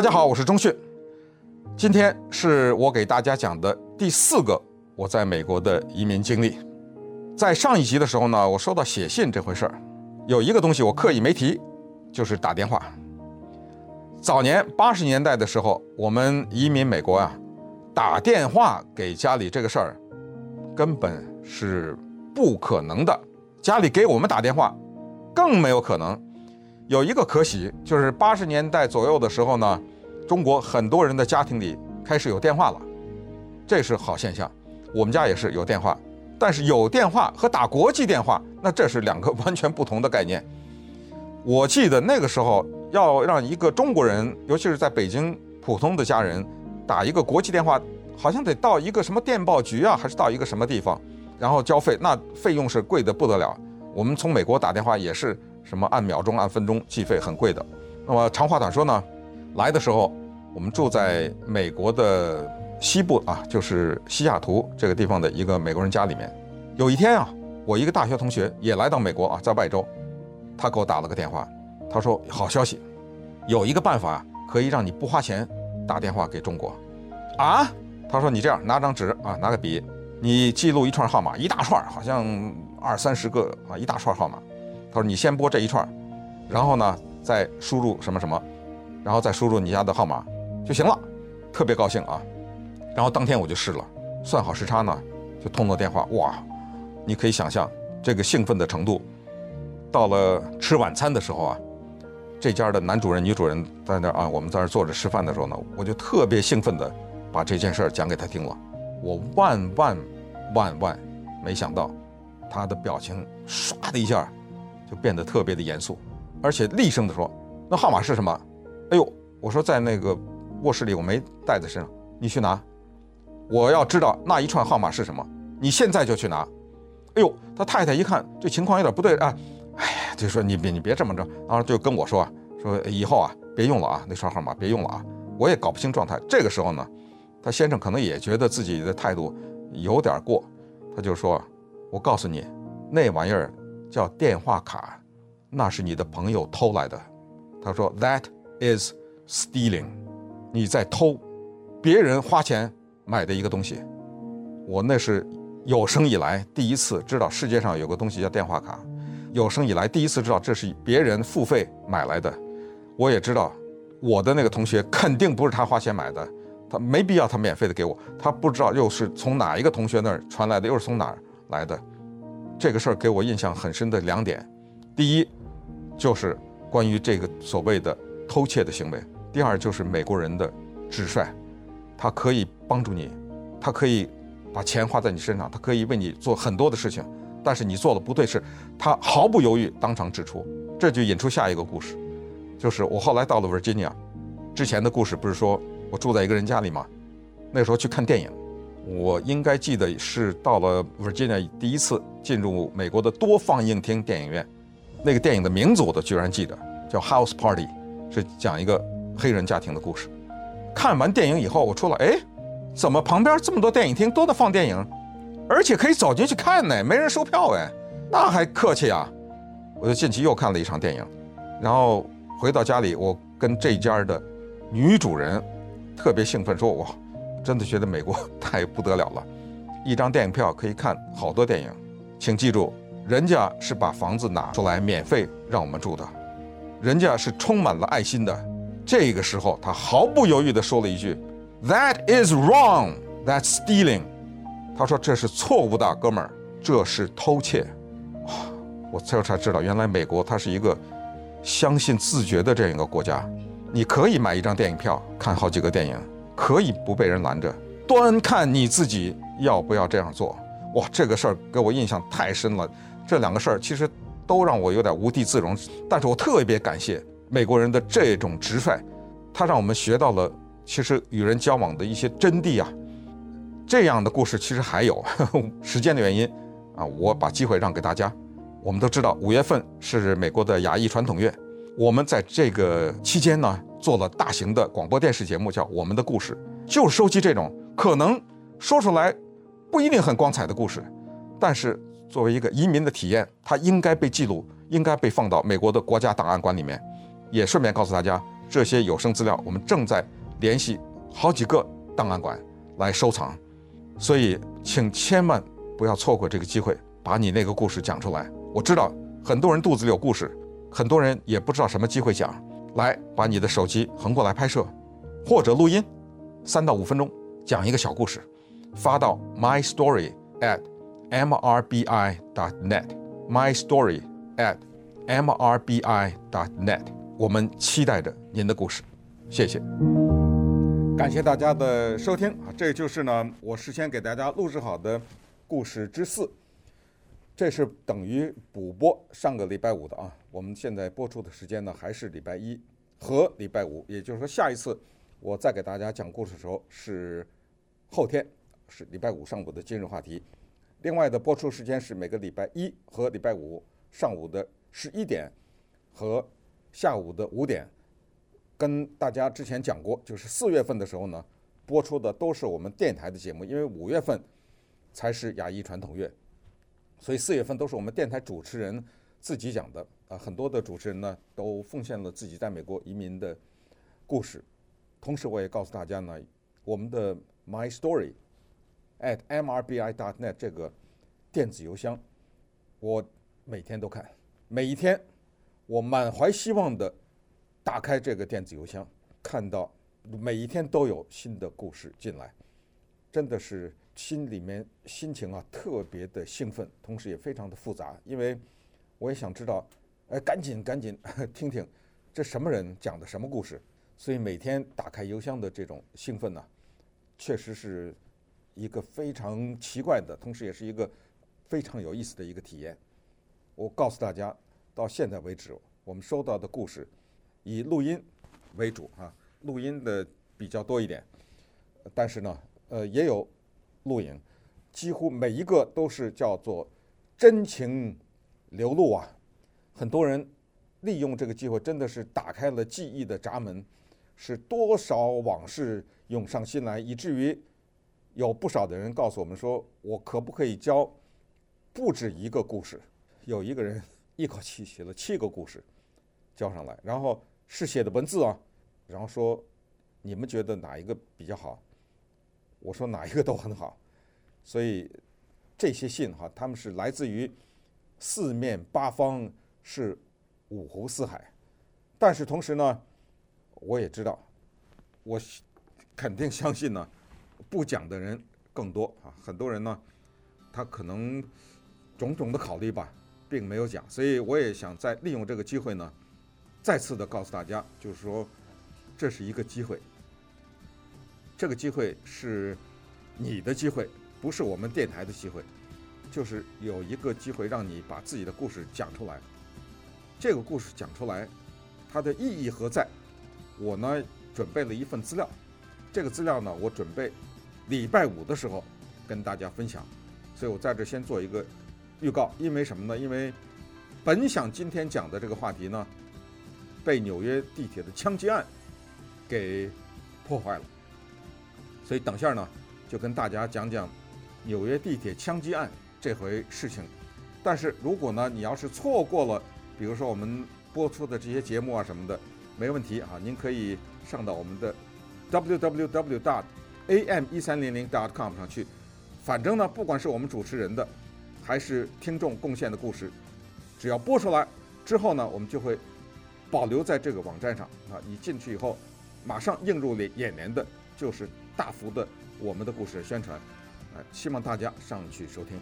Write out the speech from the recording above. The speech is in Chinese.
大家好，我是钟旭。今天是我给大家讲的第四个我在美国的移民经历。在上一集的时候呢，我说到写信这回事儿，有一个东西我刻意没提，就是打电话。早年八十年代的时候，我们移民美国啊，打电话给家里这个事儿，根本是不可能的。家里给我们打电话，更没有可能。有一个可喜，就是八十年代左右的时候呢，中国很多人的家庭里开始有电话了，这是好现象。我们家也是有电话，但是有电话和打国际电话，那这是两个完全不同的概念。我记得那个时候。要让一个中国人，尤其是在北京普通的家人，打一个国际电话，好像得到一个什么电报局啊，还是到一个什么地方，然后交费，那费用是贵得不得了。我们从美国打电话也是什么按秒钟、按分钟计费，很贵的。那么长话短说呢，来的时候我们住在美国的西部啊，就是西雅图这个地方的一个美国人家里面。有一天啊，我一个大学同学也来到美国啊，在外州，他给我打了个电话。他说：“好消息，有一个办法可以让你不花钱打电话给中国，啊？”他说：“你这样拿张纸啊，拿个笔，你记录一串号码，一大串，好像二三十个啊，一大串号码。他说你先拨这一串，然后呢再输入什么什么，然后再输入你家的号码就行了。特别高兴啊！然后当天我就试了，算好时差呢，就通了电话。哇，你可以想象这个兴奋的程度。到了吃晚餐的时候啊。”这家的男主人、女主人在那啊，我们在那坐着吃饭的时候呢，我就特别兴奋地把这件事儿讲给他听了。我万万万万没想到，他的表情唰的一下就变得特别的严肃，而且厉声地说：“那号码是什么？”哎呦，我说在那个卧室里，我没带在身上，你去拿。我要知道那一串号码是什么，你现在就去拿。哎呦，他太太一看这情况有点不对啊。哎呀，就说你别你别这么着，然后就跟我说啊，说以后啊别用了啊，那串号码别用了啊。我也搞不清状态。这个时候呢，他先生可能也觉得自己的态度有点过，他就说：“我告诉你，那玩意儿叫电话卡，那是你的朋友偷来的。”他说：“That is stealing，你在偷别人花钱买的一个东西。”我那是有生以来第一次知道世界上有个东西叫电话卡。有生以来第一次知道这是别人付费买来的，我也知道我的那个同学肯定不是他花钱买的，他没必要他免费的给我，他不知道又是从哪一个同学那儿传来的，又是从哪儿来的。这个事儿给我印象很深的两点，第一就是关于这个所谓的偷窃的行为，第二就是美国人的直率，他可以帮助你，他可以把钱花在你身上，他可以为你做很多的事情。但是你做的不对，是他毫不犹豫当场指出，这就引出下一个故事，就是我后来到了 Virginia，之前的故事不是说我住在一个人家里吗？那时候去看电影，我应该记得是到了 Virginia 第一次进入美国的多放映厅电影院，那个电影的名字我都居然记得，叫 House Party，是讲一个黑人家庭的故事。看完电影以后，我出来，哎，怎么旁边这么多电影厅都在放电影？而且可以走进去看呢，没人收票哎，那还客气啊！我就进去又看了一场电影，然后回到家里，我跟这家的女主人特别兴奋说：“哇，真的觉得美国太不得了了，一张电影票可以看好多电影。请记住，人家是把房子拿出来免费让我们住的，人家是充满了爱心的。这个时候，他毫不犹豫地说了一句：‘That is wrong. That's stealing.’ 他说：“这是错误的，哥们儿，这是偷窃。”哇！我最后才知道，原来美国它是一个相信自觉的这样一个国家。你可以买一张电影票看好几个电影，可以不被人拦着，端看你自己要不要这样做。哇！这个事儿给我印象太深了。这两个事儿其实都让我有点无地自容，但是我特别感谢美国人的这种直率，他让我们学到了 其实与人交往的一些真谛啊。这样的故事其实还有，时间的原因，啊，我把机会让给大家。我们都知道，五月份是美国的亚裔传统月，我们在这个期间呢，做了大型的广播电视节目，叫《我们的故事》，就是收集这种可能说出来不一定很光彩的故事，但是作为一个移民的体验，它应该被记录，应该被放到美国的国家档案馆里面。也顺便告诉大家，这些有声资料，我们正在联系好几个档案馆来收藏，所以请千万不要错过这个机会，把你那个故事讲出来。我知道很多人肚子里有故事，很多人也不知道什么机会讲，来把你的手机横过来拍摄，或者录音，三到五分钟讲一个小故事，发到 my story at mrbi dot net my story at mrbi dot net。我们期待着您的故事，谢谢，感谢大家的收听啊！这就是呢，我事先给大家录制好的故事之四，这是等于补播上个礼拜五的啊。我们现在播出的时间呢，还是礼拜一和礼拜五，也就是说，下一次我再给大家讲故事的时候是后天，是礼拜五上午的今日话题。另外的播出时间是每个礼拜一和礼拜五上午的十一点和。下午的五点，跟大家之前讲过，就是四月份的时候呢，播出的都是我们电台的节目，因为五月份才是亚裔传统月，所以四月份都是我们电台主持人自己讲的啊。很多的主持人呢都奉献了自己在美国移民的故事，同时我也告诉大家呢，我们的 My Story at mrbi dot net 这个电子邮箱，我每天都看，每一天。我满怀希望的打开这个电子邮箱，看到每一天都有新的故事进来，真的是心里面心情啊特别的兴奋，同时也非常的复杂，因为我也想知道，哎，赶紧赶紧 听听这什么人讲的什么故事，所以每天打开邮箱的这种兴奋呢，确实是一个非常奇怪的，同时也是一个非常有意思的一个体验。我告诉大家。到现在为止，我们收到的故事以录音为主啊，录音的比较多一点，但是呢，呃，也有录影，几乎每一个都是叫做真情流露啊。很多人利用这个机会，真的是打开了记忆的闸门，是多少往事涌上心来，以至于有不少的人告诉我们说：“我可不可以交不止一个故事？”有一个人。一口气写了七个故事，交上来，然后是写的文字啊，然后说你们觉得哪一个比较好？我说哪一个都很好，所以这些信哈，他们是来自于四面八方，是五湖四海，但是同时呢，我也知道，我肯定相信呢，不讲的人更多啊，很多人呢，他可能种种的考虑吧。并没有讲，所以我也想再利用这个机会呢，再次的告诉大家，就是说，这是一个机会，这个机会是你的机会，不是我们电台的机会，就是有一个机会让你把自己的故事讲出来。这个故事讲出来，它的意义何在？我呢准备了一份资料，这个资料呢我准备礼拜五的时候跟大家分享，所以我在这先做一个。预告，因为什么呢？因为本想今天讲的这个话题呢，被纽约地铁的枪击案给破坏了，所以等下呢，就跟大家讲讲纽约地铁枪击案这回事情。但是如果呢，你要是错过了，比如说我们播出的这些节目啊什么的，没问题啊，您可以上到我们的 www.am1300.com 上去。反正呢，不管是我们主持人的。还是听众贡献的故事，只要播出来之后呢，我们就会保留在这个网站上啊。你进去以后，马上映入眼帘的就是大幅的我们的故事宣传，啊，希望大家上去收听。